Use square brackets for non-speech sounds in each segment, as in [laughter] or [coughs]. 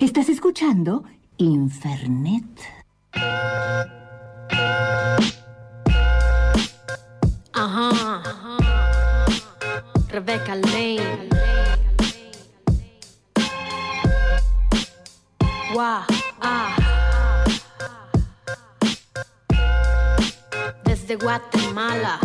Estás escuchando Infernet. Ajá. Rebecca Lane. Wow. Ah. Desde Guatemala.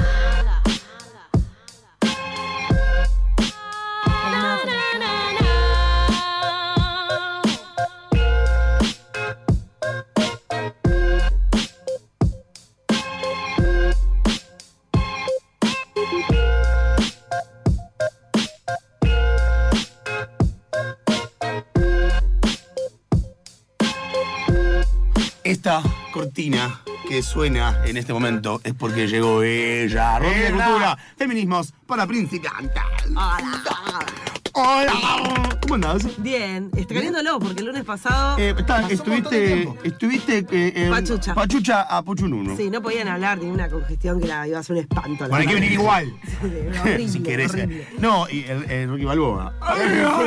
Cortina que suena en este momento es porque llegó ella. De Cultura, Feminismos para principiantes. Hola. Hola. ¿Cómo andás? Bien, extrañándolo porque el lunes pasado. Eh, está- Pasó un montón de estuviste, estuviste eh, en Pachucha. Pachucha a Puchununo. Sí, no podían hablar de una congestión que la iba a ser un espanto. Bueno, hay que venir igual. [laughs] horrible, [laughs] si querés. horrible. No, y el, el Rocky Balboa.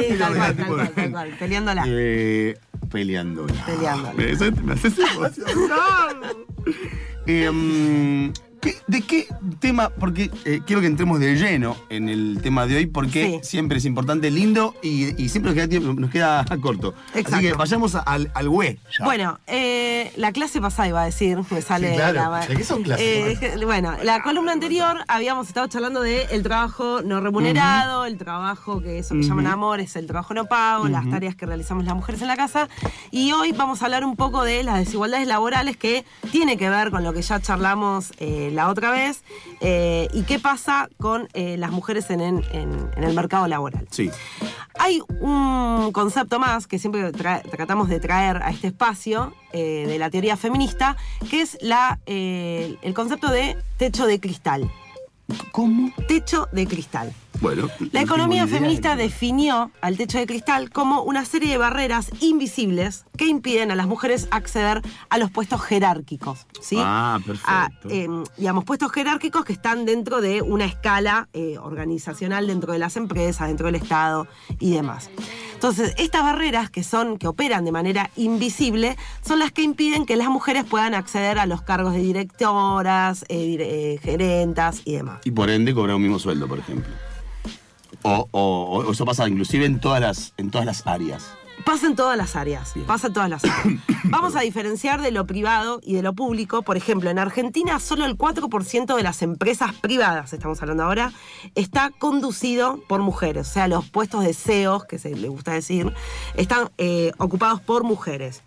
Sí, tal [laughs] cual, tal cual, tal cual, peleándola. Eh, peleándola. Peleándola. Me, haces [laughs] emocionar. Eh, ¿qué- ¿De qué tema? Porque eh, quiero que entremos de lleno en el tema de hoy, porque Sí. siempre es importante, lindo y, y siempre nos queda, tiempo- nos queda corto. Así Exacto. que vayamos a- al, al güey. ya. Bueno, eh, la clase pasada iba a decir, me sale Sí, claro. la- ¿De qué son clases? Eh, es que, bueno, la columna anterior habíamos estado charlando de el trabajo no remunerado, el trabajo que eso que llaman amor es el trabajo no pago, las tareas que realizamos las mujeres en la casa. Y hoy vamos a hablar un poco de las desigualdades laborales que tiene que ver con lo que ya charlamos eh, la otra vez eh, y qué pasa con eh, las mujeres en, en- en- en el mercado laboral. Sí. Hay un concepto más que siempre tra- tratamos de traer a este espacio eh, de la teoría feminista, que es la, eh, el concepto de techo de cristal. ¿Cómo? Techo de cristal. Bueno. La no economía idea. feminista definió al techo de cristal como una serie de barreras invisibles que impiden a las mujeres acceder a los puestos jerárquicos. ¿sí? Ah, perfecto. A, eh, digamos, puestos jerárquicos que están dentro de una escala eh, organizacional dentro de las empresas, dentro del Estado y demás. Entonces, estas barreras que son, que operan de manera invisible, son las que impiden que las mujeres puedan acceder a los cargos de directoras, eh, eh, gerentas y demás. Y por ende cobrar un mismo sueldo, por ejemplo. O, o- o eso pasa inclusive en todas las, en todas las áreas. Pasa en todas las áreas, pasa en todas las áreas. [coughs] Vamos a diferenciar de lo privado y de lo público. Por ejemplo, en Argentina solo el 4% de las empresas privadas, estamos hablando ahora, está conducido por mujeres. O sea, los puestos de CEOs, que se le gusta decir, están eh, ocupados por mujeres.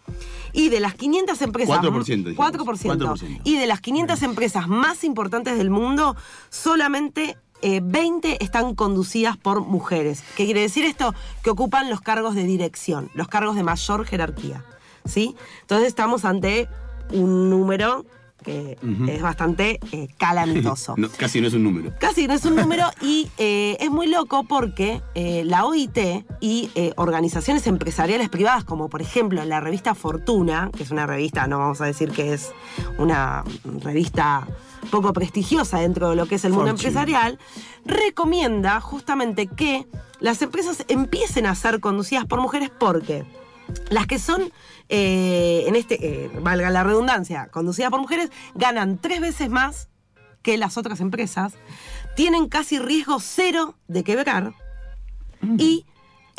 Y de las 500 empresas... 4%, dijimos. 4%. 4%. Y de las 500 empresas más importantes del mundo, solamente eh, 20 están conducidas por mujeres. ¿Qué quiere decir esto? Que ocupan los cargos de dirección, los cargos de mayor jerarquía. ¿Sí? Entonces estamos ante un número que es bastante eh, calamitoso. [laughs] No, casi no es un número. Casi no es un número [laughs] y eh, es muy loco porque eh, la OIT y organizaciones empresariales privadas, como por ejemplo la revista Fortuna, que es una revista, no vamos a decir que es una revista poco prestigiosa dentro de lo que es el mundo Fortune. empresarial, recomienda justamente que las empresas empiecen a ser conducidas por mujeres porque las que son, eh, en este, eh, valga la redundancia, conducidas por mujeres, ganan tres veces más que las otras empresas, tienen casi riesgo cero de quebrar y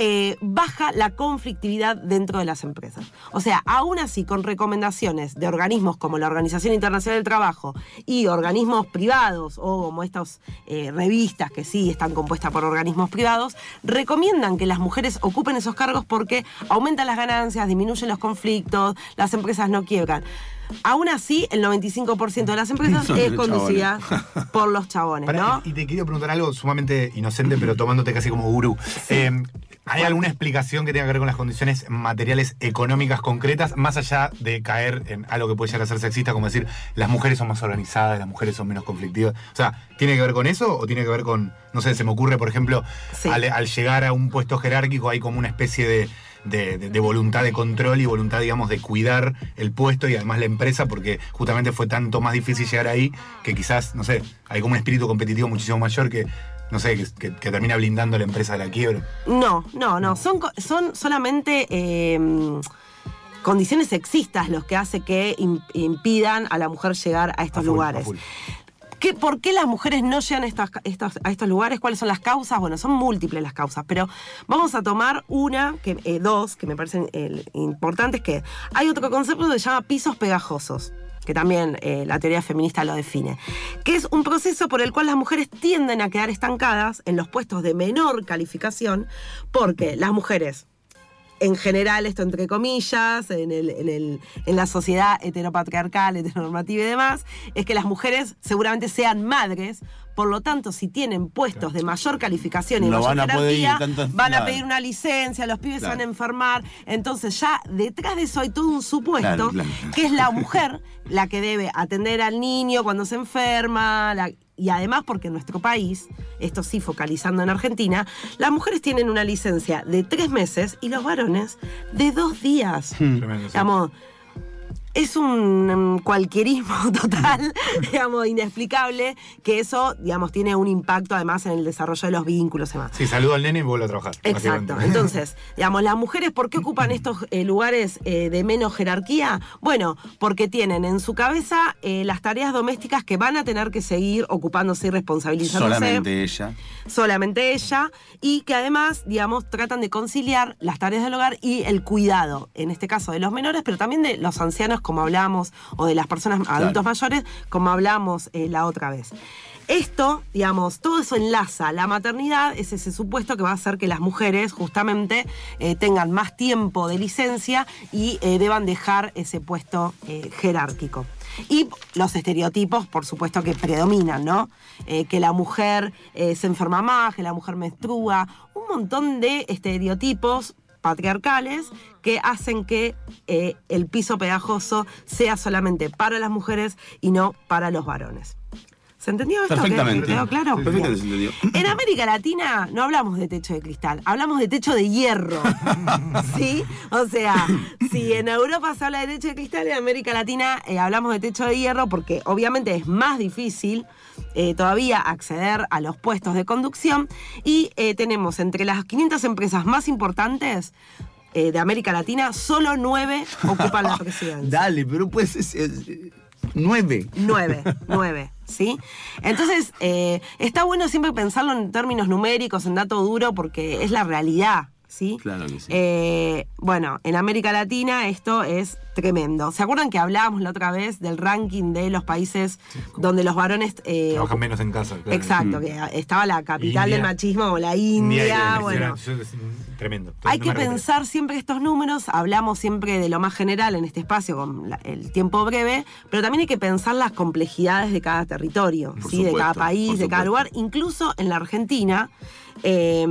eh, baja la conflictividad dentro de las empresas. O sea, aún así, con recomendaciones de organismos como la Organización Internacional del Trabajo y organismos privados o como estas eh, revistas que sí están compuestas por organismos privados, recomiendan que las mujeres ocupen esos cargos porque aumentan las ganancias, disminuyen los conflictos, las empresas no quiebran. Aún así, el 95% de las empresas Son es conducida [laughs] por los chabones, Pará, ¿no? Y te quiero preguntar algo sumamente inocente, pero tomándote casi como gurú. Eh, ¿Hay alguna explicación que tenga que ver con las condiciones materiales económicas concretas, más allá de caer en algo que puede llegar a ser sexista, como decir, las mujeres son más organizadas, las mujeres son menos conflictivas? O sea, ¿tiene que ver con eso o tiene que ver con, no sé, se me ocurre, por ejemplo, Sí. al, al llegar a un puesto jerárquico hay como una especie de, de- de- de voluntad de control y voluntad, digamos, de cuidar el puesto y además la empresa, porque justamente fue tanto más difícil llegar ahí que quizás, no sé, hay como un espíritu competitivo muchísimo mayor que no sé, que, que- que termina blindando la empresa de la quiebra. No, no, no. Son, son solamente eh, condiciones sexistas los que hace que im- impidan a la mujer llegar a estos A full, a lugares. full. ¿Qué, ¿Por qué las mujeres no llegan a estos, estos- a estos lugares? ¿Cuáles son las causas? Bueno, son múltiples las causas, pero vamos a tomar una, que, eh, dos, que me parecen eh, importantes, que hay otro concepto que se llama pisos pegajosos que también eh, la teoría feminista lo define, que es un proceso por el cual las mujeres tienden a quedar estancadas en los puestos de menor calificación, porque las mujeres en general, esto entre comillas, en, el- en el- en la sociedad heteropatriarcal, heteronormativa y demás, es que las mujeres seguramente sean madres, por lo tanto, si tienen puestos de mayor calificación y No mayor van a jerarquía, tantas- van a pedir una licencia, los pibes se Claro. van a enfermar. Entonces, ya detrás de eso hay todo un supuesto Claro, claro. que es la mujer la que debe atender al niño cuando se enferma. la- y además, porque en nuestro país, esto sí focalizando en Argentina, las mujeres tienen una licencia de tres meses y los varones de dos días. Tremendo, sí. Digamos, es un mm, cualquierismo [laughs] total, digamos, inexplicable, que eso, digamos, tiene un impacto además en el desarrollo de los vínculos y demás. Sí, saludo al nene y vuelvo a trabajar. Exacto. Entonces, [laughs] digamos, las mujeres, ¿por qué ocupan [clears throat] estos eh, lugares eh, de menos jerarquía? Bueno, porque tienen en su cabeza eh, las tareas domésticas que van a tener que seguir ocupándose y responsabilizándose Solamente ella. solamente ella, y que además, digamos, tratan de conciliar las tareas del hogar y el cuidado, en este caso de los menores, pero también de los ancianos, como hablamos, o de las personas adultos mayores, como hablamos eh, la otra vez. Esto, digamos, todo eso enlaza. La maternidad es ese supuesto que va a hacer que las mujeres justamente eh, tengan más tiempo de licencia y eh, deban dejar ese puesto eh, jerárquico. Y los estereotipos, por supuesto, que predominan, ¿no? Que la mujer se enferma más, que la mujer menstrua, un montón de estereotipos patriarcales que hacen que eh, el piso pegajoso sea solamente para las mujeres y no para los varones. ¿Se entendió esto? Perfectamente. ¿Quedó claro? Perfectamente se entendió. En América Latina no hablamos de techo de cristal, hablamos de techo de hierro. [laughs] ¿Sí? O sea, si en Europa se habla de techo de cristal, en América Latina eh, hablamos de techo de hierro porque obviamente es más difícil eh, todavía acceder a los puestos de conducción y eh, tenemos entre las 500 empresas más importantes de América Latina, solo nueve ocupan la [laughs] presidencia. Dale, pero pues es, es- nueve. Nueve, nueve, ¿sí? Entonces, eh, está bueno siempre pensarlo en términos numéricos, en dato duro, porque es la realidad, ¿sí? Claro que sí. Eh, bueno, en América Latina esto es tremendo. ¿Se acuerdan que hablábamos la otra vez del ranking de los países donde los varones... eh, Trabajan menos en casa. claro. Exacto, que estaba la capital India. del machismo, la India, India, bueno. yo- yo- tremendo. Hay que pensar siempre estos números, hablamos siempre de lo más general en este espacio con la- el tiempo breve, pero también hay que pensar las complejidades de cada territorio, ¿sí? de cada país, de cada lugar, incluso en la Argentina. eh,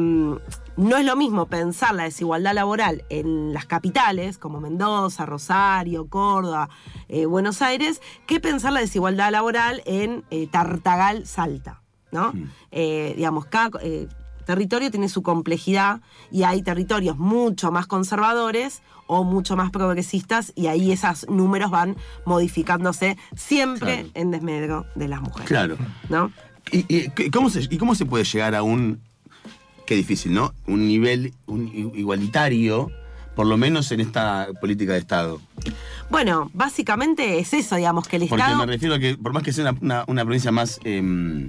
no es lo mismo pensar la desigualdad laboral en las capitales, como Mendoza, Rosario, Córdoba, eh, Buenos Aires, que pensar la desigualdad laboral en eh, Tartagal, Salta. ¿no? Eh, digamos, cada territorio tiene su complejidad y hay territorios mucho más conservadores o mucho más progresistas y ahí esos números van modificándose siempre Claro. en desmedro de las mujeres. Claro. ¿no? ¿Y, y- y cómo se, y cómo se puede llegar a un. Qué difícil, ¿no? Un nivel un igualitario, por lo menos en esta política de Estado. Bueno, básicamente es eso, digamos, que el Porque Estado... me refiero a que, por más que sea una, una- una provincia más em,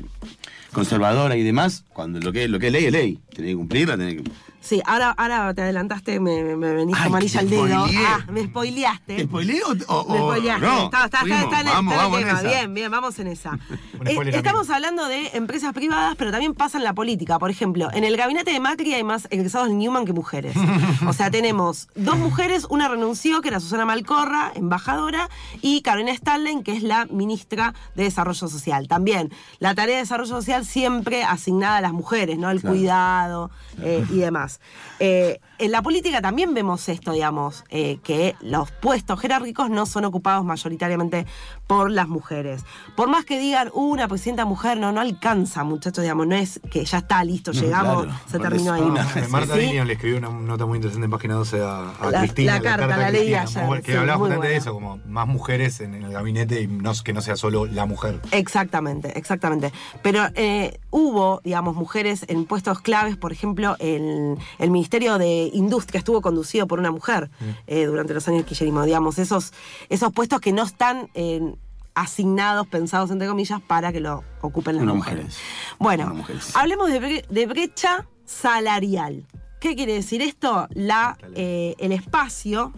conservadora y demás, cuando lo que, lo que es ley es ley. Tenés que cumplirla, tenés que. Sí, ahora, ahora te adelantaste, me, me, me veniste Ay, amarilla al dedo. spoileé. Ah, me spoileaste. ¿Te spoileo o, o- Me spoileaste. no? Está, Fuimos, vamos, en el en tema. esa. Bien, bien, vamos en esa. [laughs] Eh, estamos hablando de empresas privadas, pero también pasa en la política. Por ejemplo, en el gabinete de Macri hay más egresados de Newman que mujeres. [laughs] O sea, tenemos dos mujeres, una renunció, que era Susana Malcorra, embajadora, y Carolina Stalin, que es la ministra de Desarrollo Social. También, la tarea de desarrollo social siempre asignada a las mujeres, ¿no? El Claro. cuidado eh, y demás. Eh, en la política también vemos esto, digamos, eh, que los puestos jerárquicos no son ocupados mayoritariamente por las mujeres. Por más que digan, "Uh, una presidenta mujer, no, no alcanza, muchachos, digamos, no es que ya está listo, No, llegamos, claro. se terminó ahí. una- Marta ¿Sí? Le escribió una nota muy interesante en página 12 a, a La- Cristina. la carta, la leí ayer, que sí, hablaba justamente de eso, como más mujeres en, en el gabinete y no, que no sea solo la mujer. Exactamente, exactamente. Pero eh, hubo, digamos, mujeres en puestos claves, por ejemplo, el, el Ministerio de Industria estuvo conducido por una mujer eh, durante los años kirchnerismo, digamos, esos, esos puestos que no están eh, asignados, pensados entre comillas, para que lo ocupen las mujeres. mujeres. Bueno, mujeres. hablemos de, bre- de brecha salarial. ¿Qué quiere decir esto? La, eh, el espacio,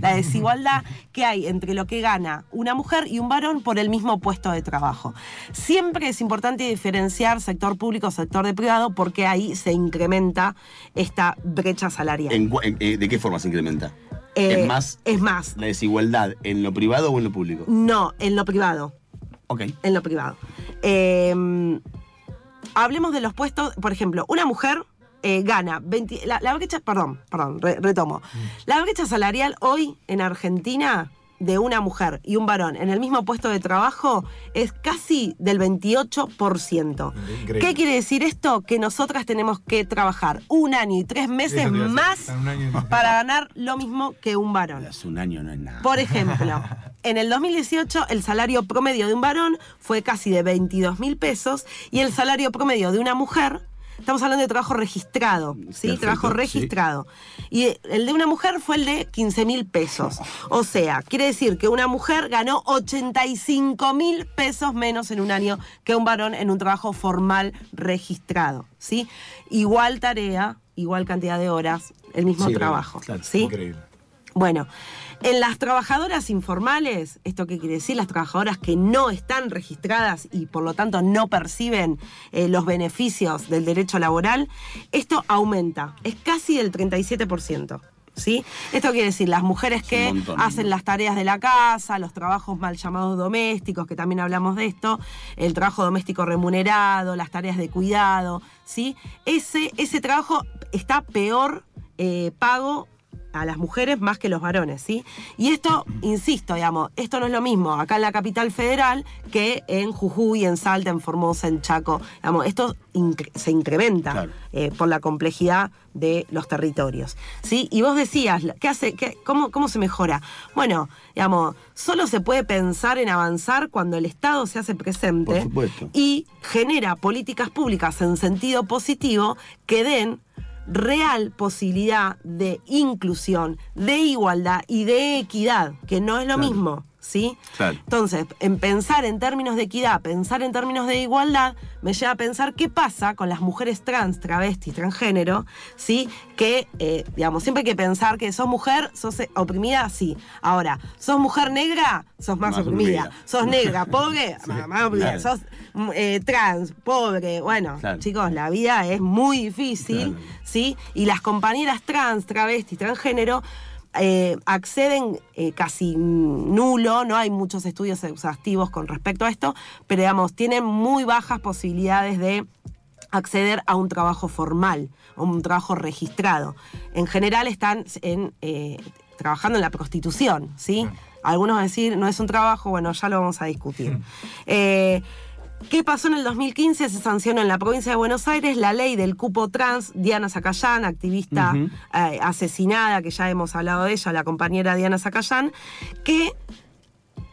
la desigualdad que hay entre lo que gana una mujer y un varón por el mismo puesto de trabajo. Siempre es importante diferenciar sector público, sector de privado, porque ahí se incrementa esta brecha salarial. ¿En eh, ¿De qué forma se incrementa? Eh, ¿Es más Es más. la desigualdad en lo privado o en lo público? No, en lo privado. Ok. en lo privado. Eh, hablemos de los puestos, por ejemplo, una mujer eh, gana 20, la, la brecha, perdón, perdón, re- retomo. La brecha salarial hoy en Argentina de una mujer y un varón en el mismo puesto de trabajo es casi del 28%. Increíble. ¿Qué quiere decir esto? Que nosotras tenemos que trabajar un año y tres meses más para ganar lo mismo que un varón. Hace un año no es nada. Por ejemplo, [laughs] en el 2018 el salario promedio de un varón fue casi de 22 mil pesos y el salario promedio de una mujer, estamos hablando de trabajo registrado, ¿sí? Perfecto, trabajo sí. registrado. Y el de una mujer fue el de 15 mil pesos. O sea, quiere decir que una mujer ganó 85 mil pesos menos en un año que un varón en un trabajo formal registrado, ¿sí? Igual tarea, igual cantidad de horas, el mismo Sí, trabajo, claro, ¿sí? Increíble. Bueno, en las trabajadoras informales, ¿esto qué quiere decir? Las trabajadoras que no están registradas y por lo tanto no perciben eh, los beneficios del derecho laboral, esto aumenta, es casi del 37%. ¿Sí? Esto quiere decir las mujeres que montón. hacen las tareas de la casa, los trabajos mal llamados domésticos, que también hablamos de esto, el trabajo doméstico remunerado, las tareas de cuidado, ¿sí? Ese, ese trabajo está peor eh, pago a las mujeres más que los varones, ¿sí? Y esto, insisto, digamos, esto no es lo mismo acá en la capital federal que en Jujuy, en Salta, en Formosa, en Chaco. Digamos, esto incre- se incrementa Claro. eh, por la complejidad de los territorios, ¿sí? Y vos decías, ¿qué hace, qué- cómo, ¿cómo se mejora? Bueno, digamos, solo se puede pensar en avanzar cuando el Estado se hace presente y genera políticas públicas en sentido positivo que den real posibilidad de inclusión, de igualdad y de equidad, que no es lo Claro. mismo, ¿sí? Claro. Entonces, en pensar en términos de equidad, pensar en términos de igualdad, me lleva a pensar qué pasa con las mujeres trans, travestis, transgénero, ¿sí? Que, eh, digamos, siempre hay que pensar que sos mujer, sos eh, oprimida, sí. Ahora, sos mujer negra, sos más, Más oprimida. oprimida. Sos negra, [laughs] pobre, más, más oprimida. claro. Sos mm, eh, trans, pobre. Bueno, Claro. chicos, la vida es muy difícil. ¿sí? Y las compañeras trans, travestis, transgénero, eh, acceden eh, casi nulo, no hay muchos estudios exhaustivos con respecto a esto, pero digamos, tienen muy bajas posibilidades de acceder a un trabajo formal, a un trabajo registrado. En general están en, eh, trabajando en la prostitución, ¿sí? Algunos van a decir, no es un trabajo, bueno, ya lo vamos a discutir. ¿Qué pasó en el 2015? Se sancionó en la provincia de Buenos Aires la ley del cupo trans. Diana Zacayán, activista eh, asesinada, que ya hemos hablado de ella, la compañera Diana Zacayán, que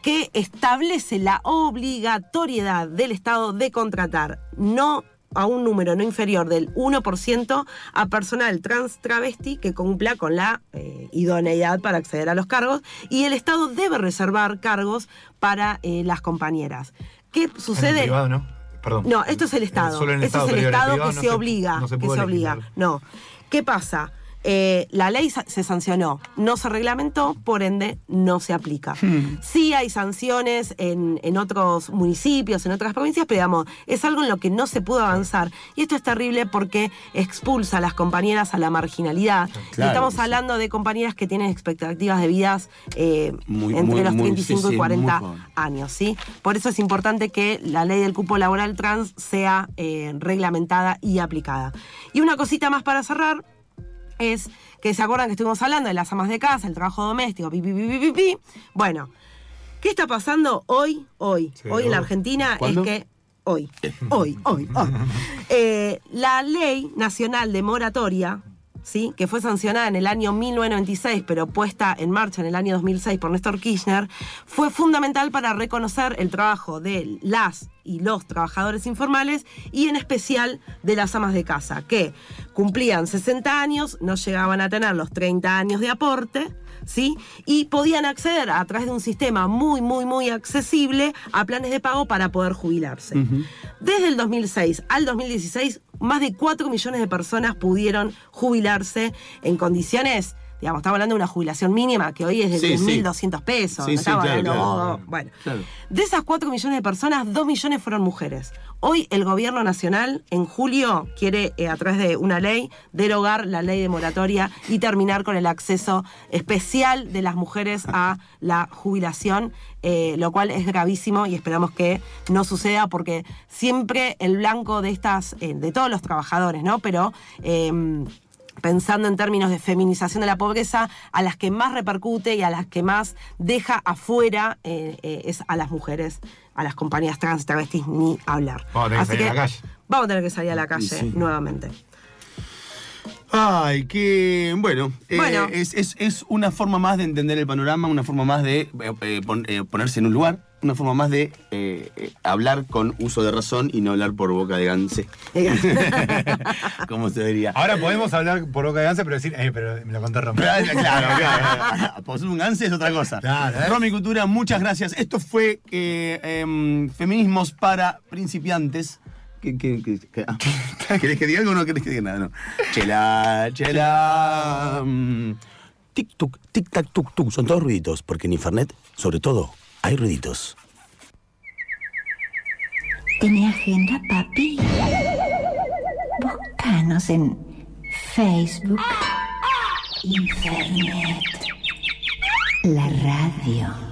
que establece la obligatoriedad del Estado de contratar no a un número no inferior del 1% a personal trans travesti que cumpla con la eh, idoneidad para acceder a los cargos y el Estado debe reservar cargos para eh, las compañeras. ¿Qué En el sucede? privado, ¿no? Perdón. No, esto es el Estado. Solo en el Esto Estado, es el Estado privado que no se obliga. no se que se obliga. No. ¿Qué pasa? Eh, la ley se sancionó, no se reglamentó, por ende no se aplica. Hmm. Sí hay sanciones en, en otros municipios, en otras provincias, pero digamos, es algo en lo que no se pudo avanzar. Y esto es terrible porque expulsa a las compañeras a la marginalidad. Claro estamos sí. hablando de compañeras que tienen expectativas de vidas eh, Muy, entre muy, los muy, 35 sí, sí, y 40 muy joven. años, ¿sí? Por eso es importante que la ley del cupo laboral trans sea eh, reglamentada y aplicada. Y una cosita más para cerrar. Es que se acuerdan que estuvimos hablando de las amas de casa, el trabajo doméstico, pi, pi, pi, pi. Bueno, ¿qué está pasando hoy? Hoy, Sí. hoy en la Argentina ¿Cuándo? es que hoy, hoy, hoy, hoy. [laughs] Eh, la ley nacional de moratoria, ¿sí? que fue sancionada en el año 1996, pero puesta en marcha en el año 2006 por Néstor Kirchner, fue fundamental para reconocer el trabajo de las y los trabajadores informales y en especial de las amas de casa, que cumplían 60 años, no llegaban a tener los 30 años de aporte, ¿sí? Y podían acceder a través de un sistema muy, muy, muy accesible a planes de pago para poder jubilarse. Desde el 2006 al 2016, más de 4 millones de personas pudieron jubilarse en condiciones, digamos, estamos hablando de una jubilación mínima que hoy es de Sí, sí. 10.200 pesos. Sí, no sí, estamos claro, hablando, claro. oh, bueno. Claro. De esas 4 millones de personas, 2 millones fueron mujeres. Hoy el gobierno nacional, en julio, quiere, eh, a través de una ley, derogar la ley de moratoria y terminar con el acceso especial de las mujeres a la jubilación, eh, lo cual es gravísimo y esperamos que no suceda porque siempre el blanco de estas, eh, de todos los trabajadores, ¿no? Pero. Pensando en términos de feminización de la pobreza, a las que más repercute y a las que más deja afuera eh, eh, es a las mujeres, a las compañías trans, travestis, ni hablar. Vamos a tener que salir a la calle. Vamos a tener que salir a la calle sí. nuevamente. Ay, que bueno, eh, es, es- es una forma más de entender el panorama, una forma más de eh, eh, pon- eh, ponerse en un lugar, una forma más de eh, eh, hablar con uso de razón y no hablar por boca de ganse, como se diría. Ahora podemos hablar por boca de ganse, pero decir, eh, pero me lo contó Romero. Claro, claro, claro. Ser un ganse es otra cosa. Claro, ¿eh? Romy Cultura, muchas gracias. Esto fue eh, em, Feminismos para principiantes. ¿Qué, qué, qué- qué- ah, ¿Querés que diga algo o no querés que diga nada? No. Chela, chela. mm. Tic, tuc, tic, tac, tuc, tuc. Son todos ruiditos, porque en Infernet, sobre todo, hay ruiditos. ¿Tiene agenda, papi? Búscanos en Facebook, Internet, la radio.